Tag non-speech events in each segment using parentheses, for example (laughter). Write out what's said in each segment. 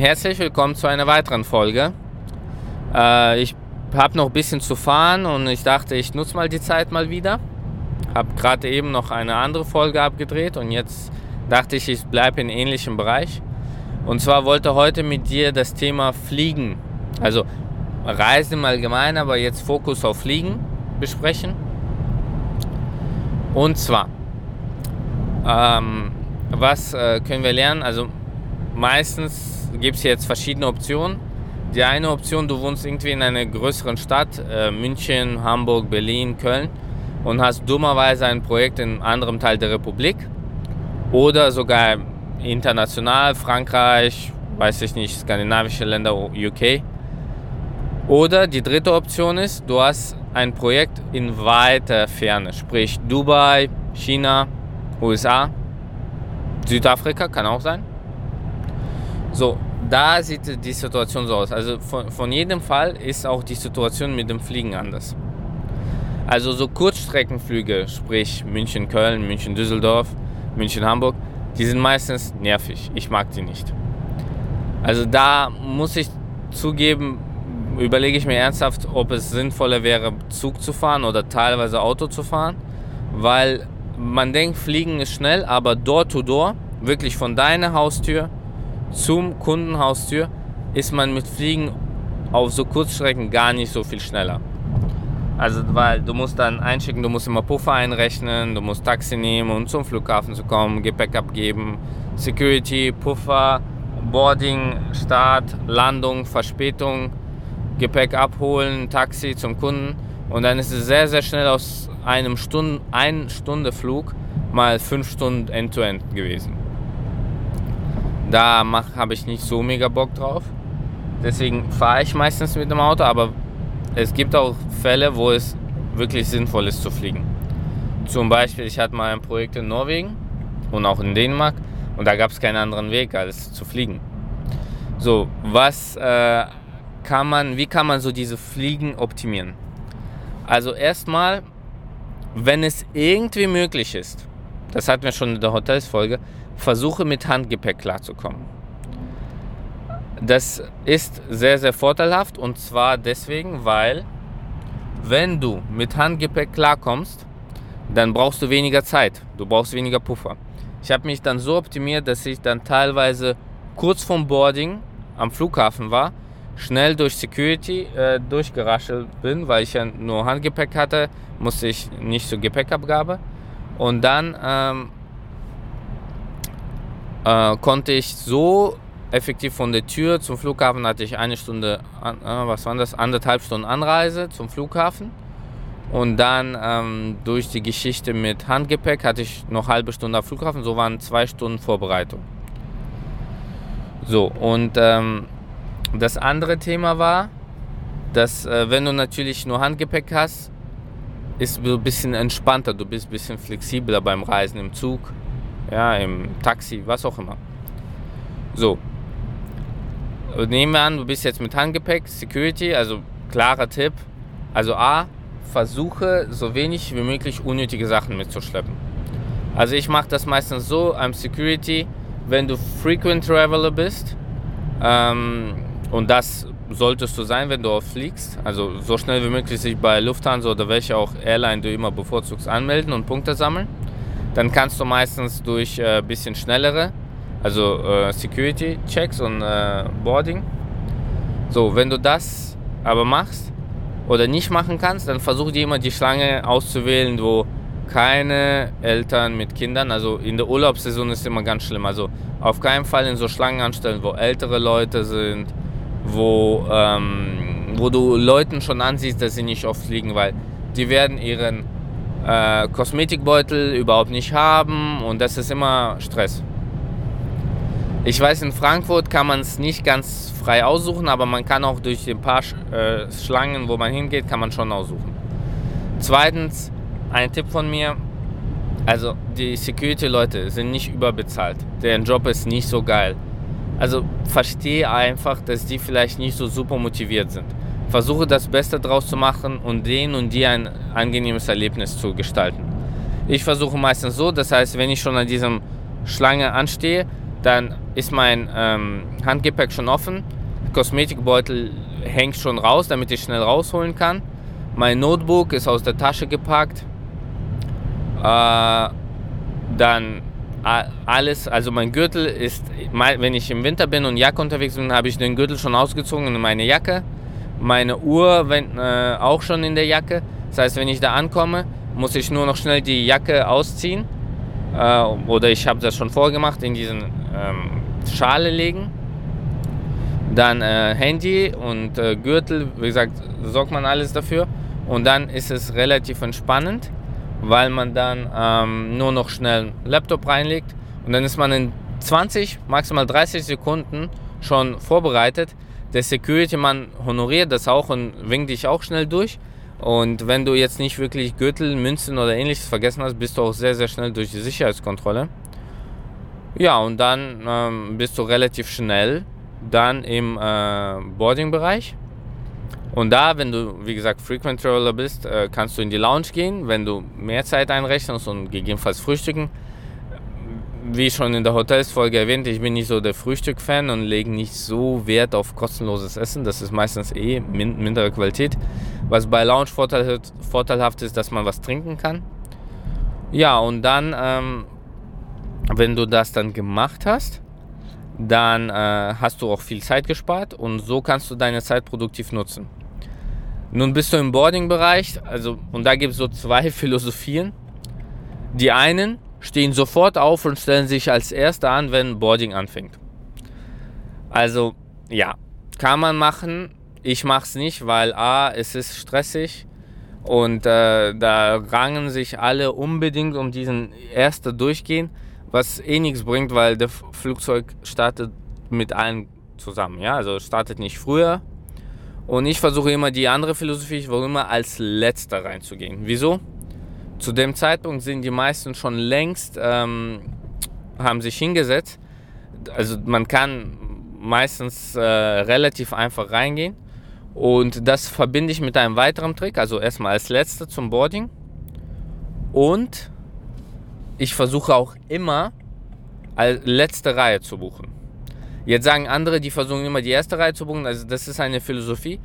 Herzlich willkommen zu einer weiteren Folge. Äh, ich habe noch ein bisschen zu fahren und ich dachte, ich nutze mal die Zeit mal wieder. Habe gerade eben noch eine andere Folge abgedreht und jetzt dachte ich, ich bleibe in ähnlichem Bereich. Und zwar wollte heute mit dir das Thema Fliegen, also Reisen im Allgemeinen, aber jetzt Fokus auf Fliegen besprechen. Und zwar, ähm, was äh, können wir lernen? Also meistens gibt es jetzt verschiedene Optionen. Die eine Option, du wohnst irgendwie in einer größeren Stadt, äh, München, Hamburg, Berlin, Köln und hast dummerweise ein Projekt in einem anderen Teil der Republik oder sogar international, Frankreich, weiß ich nicht, skandinavische Länder, UK. Oder die dritte Option ist, du hast ein Projekt in weiter Ferne, sprich Dubai, China, USA, Südafrika kann auch sein. So, da sieht die Situation so aus. Also von, von jedem Fall ist auch die Situation mit dem Fliegen anders. Also so Kurzstreckenflüge, sprich München, Köln, München, Düsseldorf, München, Hamburg, die sind meistens nervig. Ich mag die nicht. Also da muss ich zugeben, überlege ich mir ernsthaft, ob es sinnvoller wäre, Zug zu fahren oder teilweise Auto zu fahren, weil man denkt, Fliegen ist schnell, aber door to door, wirklich von deiner Haustür zum Kundenhaustür, ist man mit Fliegen auf so Kurzstrecken gar nicht so viel schneller. Also, weil du musst dann einschicken, du musst immer Puffer einrechnen, du musst Taxi nehmen, um zum Flughafen zu kommen, Gepäck abgeben, Security, Puffer, Boarding, Start, Landung, Verspätung, Gepäck abholen, Taxi zum Kunden. Und dann ist es sehr, sehr schnell aus einem Stunden, ein Stunde Flug mal fünf Stunden End-to-End -End gewesen. Da habe ich nicht so mega Bock drauf. Deswegen fahre ich meistens mit dem Auto, aber es gibt auch Fälle, wo es wirklich sinnvoll ist zu fliegen. Zum Beispiel, ich hatte mal ein Projekt in Norwegen und auch in Dänemark und da gab es keinen anderen Weg als zu fliegen. So, was äh, kann man, wie kann man so diese Fliegen optimieren? Also erstmal, wenn es irgendwie möglich ist, das hatten wir schon in der Hotelsfolge, versuche mit Handgepäck klarzukommen. Das ist sehr, sehr vorteilhaft und zwar deswegen, weil wenn du mit Handgepäck klarkommst, dann brauchst du weniger Zeit, du brauchst weniger Puffer. Ich habe mich dann so optimiert, dass ich dann teilweise kurz vorm Boarding am Flughafen war, schnell durch Security äh, durchgeraschelt bin, weil ich ja nur Handgepäck hatte, musste ich nicht zur Gepäckabgabe. Und dann ähm, äh, konnte ich so effektiv von der Tür zum Flughafen hatte ich eine Stunde, äh, was waren das, anderthalb Stunden Anreise zum Flughafen. Und dann ähm, durch die Geschichte mit Handgepäck hatte ich noch halbe Stunde am Flughafen, so waren zwei Stunden Vorbereitung. So, und ähm, das andere Thema war, dass äh, wenn du natürlich nur Handgepäck hast, ist du ein bisschen entspannter, du bist ein bisschen flexibler beim Reisen im Zug, ja, im Taxi, was auch immer. So, nehmen wir an, du bist jetzt mit Handgepäck, Security, also klarer Tipp. Also A, versuche so wenig wie möglich unnötige Sachen mitzuschleppen. Also ich mache das meistens so am Security, wenn du Frequent Traveler bist, ähm, und das solltest du sein, wenn du auch fliegst, also so schnell wie möglich sich bei Lufthansa oder welche auch Airline du immer bevorzugst anmelden und Punkte sammeln, dann kannst du meistens durch ein äh, bisschen schnellere also äh, Security Checks und äh, Boarding. So, wenn du das aber machst oder nicht machen kannst, dann versuch dir immer die Schlange auszuwählen, wo keine Eltern mit Kindern, also in der Urlaubssaison ist immer ganz schlimm. Also auf keinen Fall in so Schlangen anstellen, wo ältere Leute sind, wo, ähm, wo du Leuten schon ansiehst, dass sie nicht oft fliegen, weil die werden ihren äh, Kosmetikbeutel überhaupt nicht haben und das ist immer Stress. Ich weiß, in Frankfurt kann man es nicht ganz frei aussuchen, aber man kann auch durch ein paar äh, Schlangen, wo man hingeht, kann man schon aussuchen. Zweitens, ein Tipp von mir, also die Security-Leute sind nicht überbezahlt. Deren Job ist nicht so geil. Also verstehe einfach, dass die vielleicht nicht so super motiviert sind. Versuche das Beste draus zu machen und denen und dir ein angenehmes Erlebnis zu gestalten. Ich versuche meistens so, das heißt, wenn ich schon an diesem Schlange anstehe, dann ist mein ähm, Handgepäck schon offen. Kosmetikbeutel hängt schon raus, damit ich schnell rausholen kann. Mein Notebook ist aus der Tasche gepackt. Äh, dann alles, also mein Gürtel ist, wenn ich im Winter bin und Jacke unterwegs bin, habe ich den Gürtel schon ausgezogen in meine Jacke. Meine Uhr wenn, äh, auch schon in der Jacke. Das heißt, wenn ich da ankomme, muss ich nur noch schnell die Jacke ausziehen. Äh, oder ich habe das schon vorgemacht, in diesen ähm, Schale legen. Dann äh, Handy und äh, Gürtel, wie gesagt, sorgt man alles dafür. Und dann ist es relativ entspannend weil man dann ähm, nur noch schnell einen Laptop reinlegt und dann ist man in 20, maximal 30 Sekunden schon vorbereitet. Der Security-Mann honoriert das auch und winkt dich auch schnell durch. Und wenn du jetzt nicht wirklich Gürtel, Münzen oder ähnliches vergessen hast, bist du auch sehr, sehr schnell durch die Sicherheitskontrolle. Ja, und dann ähm, bist du relativ schnell dann im äh, Boarding-Bereich. Und da, wenn du, wie gesagt, Frequent Traveler bist, äh, kannst du in die Lounge gehen, wenn du mehr Zeit einrechnest und gegebenenfalls frühstücken. Wie schon in der Hotelsfolge erwähnt, ich bin nicht so der Frühstück-Fan und lege nicht so Wert auf kostenloses Essen. Das ist meistens eh min mindere Qualität. Was bei Lounge vorteil vorteilhaft ist, dass man was trinken kann. Ja, und dann, ähm, wenn du das dann gemacht hast, dann äh, hast du auch viel Zeit gespart und so kannst du deine Zeit produktiv nutzen. Nun bist du im Boarding-Bereich, also und da gibt es so zwei (laughs) Philosophien. Die einen stehen sofort auf und stellen sich als Erste an, wenn Boarding anfängt. Also ja, kann man machen. Ich mache es nicht, weil a, es ist stressig und äh, da rangen sich alle unbedingt um diesen ersten Durchgehen, was eh nichts bringt, weil der Flugzeug startet mit allen zusammen. Ja, also startet nicht früher, und ich versuche immer die andere Philosophie, ich versuche immer als letzter reinzugehen. Wieso? Zu dem Zeitpunkt sind die meisten schon längst, ähm, haben sich hingesetzt. Also man kann meistens äh, relativ einfach reingehen. Und das verbinde ich mit einem weiteren Trick. Also erstmal als letzter zum Boarding. Und ich versuche auch immer als letzte Reihe zu buchen. Jetzt sagen andere, die versuchen immer die erste Reihe zu buchen. Also das ist eine Philosophie.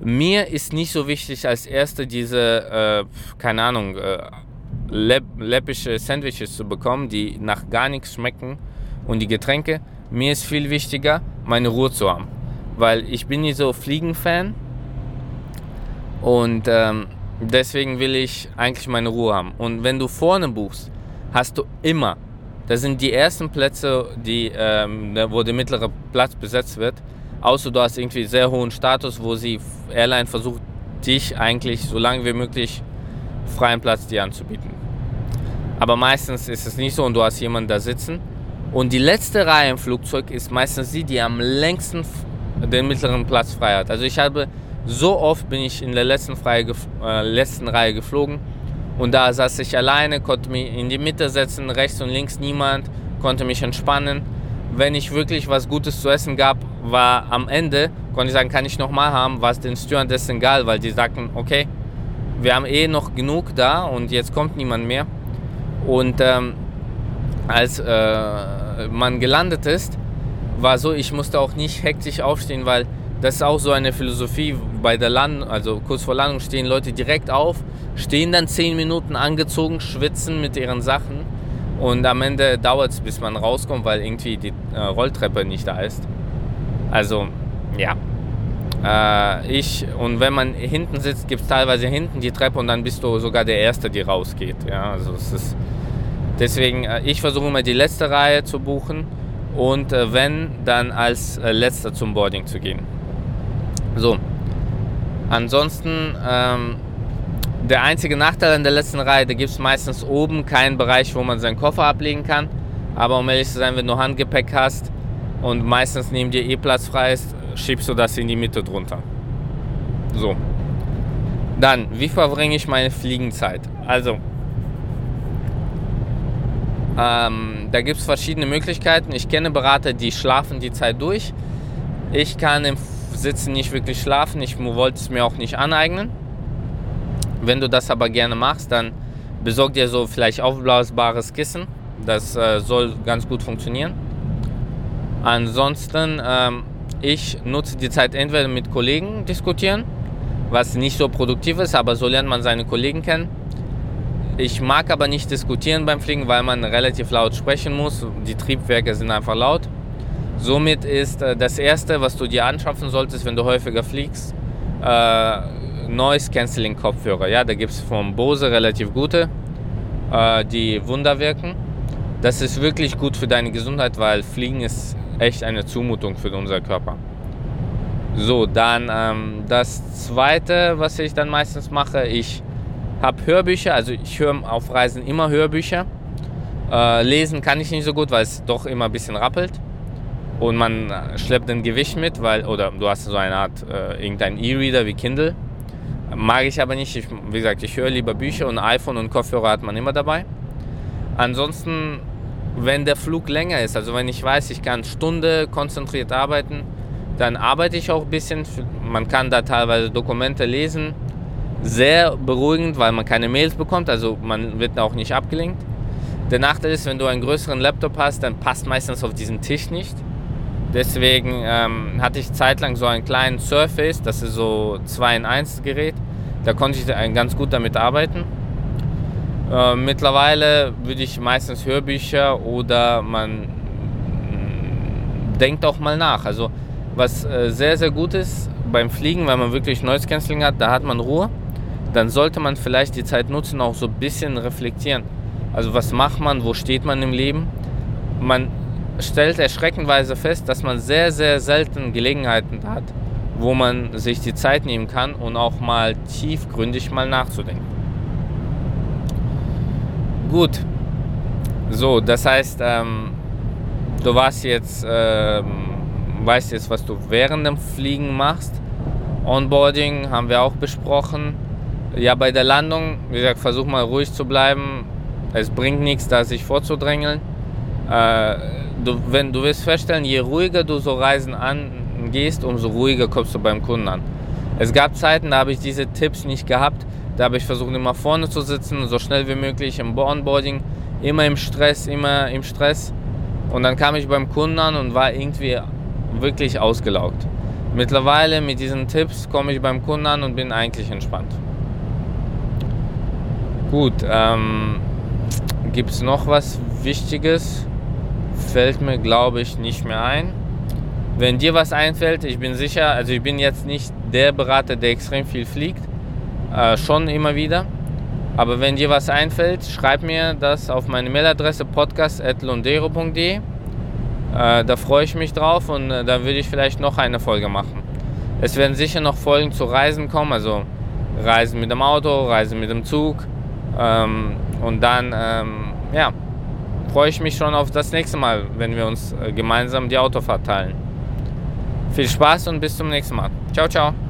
Mir ist nicht so wichtig als erste diese, äh, keine Ahnung, äh, läppische Sandwiches zu bekommen, die nach gar nichts schmecken und die Getränke. Mir ist viel wichtiger, meine Ruhe zu haben. Weil ich bin nicht so Fliegenfan und ähm, deswegen will ich eigentlich meine Ruhe haben. Und wenn du vorne buchst, hast du immer das sind die ersten Plätze, die, ähm, wo der mittlere Platz besetzt wird. Außer du hast irgendwie sehr hohen Status, wo sie Airline versucht, dich eigentlich so lange wie möglich freien Platz dir anzubieten. Aber meistens ist es nicht so und du hast jemanden da sitzen. Und die letzte Reihe im Flugzeug ist meistens die, die am längsten den mittleren Platz frei hat. Also ich habe so oft bin ich in der letzten, Freie, äh, letzten Reihe geflogen und da saß ich alleine, konnte mich in die Mitte setzen, rechts und links niemand, konnte mich entspannen. Wenn ich wirklich was Gutes zu essen gab, war am Ende, konnte ich sagen, kann ich nochmal haben, war es den Stewardessen egal, weil die sagten, okay, wir haben eh noch genug da und jetzt kommt niemand mehr. Und ähm, als äh, man gelandet ist, war so, ich musste auch nicht hektisch aufstehen, weil das ist auch so eine Philosophie. Bei der Landung, also kurz vor Landung, stehen Leute direkt auf, stehen dann zehn Minuten angezogen, schwitzen mit ihren Sachen und am Ende dauert es, bis man rauskommt, weil irgendwie die äh, Rolltreppe nicht da ist. Also, ja. Äh, ich, und wenn man hinten sitzt, gibt es teilweise hinten die Treppe und dann bist du sogar der Erste, der rausgeht. Ja, also es ist. Deswegen, äh, ich versuche immer die letzte Reihe zu buchen und äh, wenn, dann als äh, letzter zum Boarding zu gehen. So. Ansonsten, ähm, der einzige Nachteil in der letzten Reihe, da gibt es meistens oben keinen Bereich, wo man seinen Koffer ablegen kann. Aber um ehrlich zu sein, wenn du Handgepäck hast und meistens neben dir eh Platz frei ist, schiebst du das in die Mitte drunter. So. Dann, wie verbringe ich meine Fliegenzeit? Also, ähm, da gibt es verschiedene Möglichkeiten. Ich kenne Berater, die schlafen die Zeit durch. Ich kann im Sitzen nicht wirklich schlafen. Ich wollte es mir auch nicht aneignen. Wenn du das aber gerne machst, dann besorg dir so vielleicht aufblasbares Kissen. Das äh, soll ganz gut funktionieren. Ansonsten, ähm, ich nutze die Zeit entweder mit Kollegen diskutieren, was nicht so produktiv ist, aber so lernt man seine Kollegen kennen. Ich mag aber nicht diskutieren beim Fliegen, weil man relativ laut sprechen muss. Die Triebwerke sind einfach laut. Somit ist äh, das Erste, was du dir anschaffen solltest, wenn du häufiger fliegst, äh, Noise Cancelling Kopfhörer. Ja, da gibt es vom Bose relativ gute, äh, die Wunder wirken. Das ist wirklich gut für deine Gesundheit, weil Fliegen ist echt eine Zumutung für unser Körper. So, dann ähm, das zweite, was ich dann meistens mache, ich habe Hörbücher, also ich höre auf Reisen immer Hörbücher. Äh, lesen kann ich nicht so gut, weil es doch immer ein bisschen rappelt. Und man schleppt ein Gewicht mit, weil, oder du hast so eine Art, äh, irgendein E-Reader wie Kindle. Mag ich aber nicht. Ich, wie gesagt, ich höre lieber Bücher und iPhone und Kopfhörer hat man immer dabei. Ansonsten, wenn der Flug länger ist, also wenn ich weiß, ich kann Stunde konzentriert arbeiten, dann arbeite ich auch ein bisschen. Man kann da teilweise Dokumente lesen. Sehr beruhigend, weil man keine Mails bekommt, also man wird auch nicht abgelenkt. Der Nachteil ist, wenn du einen größeren Laptop hast, dann passt meistens auf diesen Tisch nicht. Deswegen ähm, hatte ich zeitlang so einen kleinen Surface, das ist so 2 in 1 Gerät. Da konnte ich ganz gut damit arbeiten. Äh, mittlerweile würde ich meistens Hörbücher oder man mm, denkt auch mal nach. Also was äh, sehr, sehr gut ist beim Fliegen, wenn man wirklich Noise Cancelling hat, da hat man Ruhe. Dann sollte man vielleicht die Zeit nutzen, auch so ein bisschen reflektieren. Also was macht man, wo steht man im Leben? Man stellt erschreckenweise fest, dass man sehr, sehr selten Gelegenheiten hat, wo man sich die Zeit nehmen kann und auch mal tiefgründig mal nachzudenken. Gut, so, das heißt, ähm, du warst jetzt, ähm, weißt jetzt, was du während dem Fliegen machst. Onboarding haben wir auch besprochen. Ja, bei der Landung, wie gesagt, versuch mal ruhig zu bleiben. Es bringt nichts, da sich vorzudrängeln. Äh, du, wenn, du wirst feststellen, je ruhiger du so Reisen angehst, umso ruhiger kommst du beim Kunden an. Es gab Zeiten, da habe ich diese Tipps nicht gehabt. Da habe ich versucht, immer vorne zu sitzen, so schnell wie möglich im Onboarding, immer im Stress, immer im Stress. Und dann kam ich beim Kunden an und war irgendwie wirklich ausgelaugt. Mittlerweile mit diesen Tipps komme ich beim Kunden an und bin eigentlich entspannt. Gut, ähm, gibt es noch was Wichtiges? fällt mir, glaube ich, nicht mehr ein. Wenn dir was einfällt, ich bin sicher, also ich bin jetzt nicht der Berater, der extrem viel fliegt, äh, schon immer wieder. Aber wenn dir was einfällt, schreib mir das auf meine Mailadresse podcast.londero.de. Äh, da freue ich mich drauf und äh, da würde ich vielleicht noch eine Folge machen. Es werden sicher noch Folgen zu Reisen kommen, also Reisen mit dem Auto, Reisen mit dem Zug ähm, und dann, ähm, ja, freue ich mich schon auf das nächste Mal, wenn wir uns äh, gemeinsam die Autofahrt teilen. Viel Spaß und bis zum nächsten Mal. Ciao, ciao.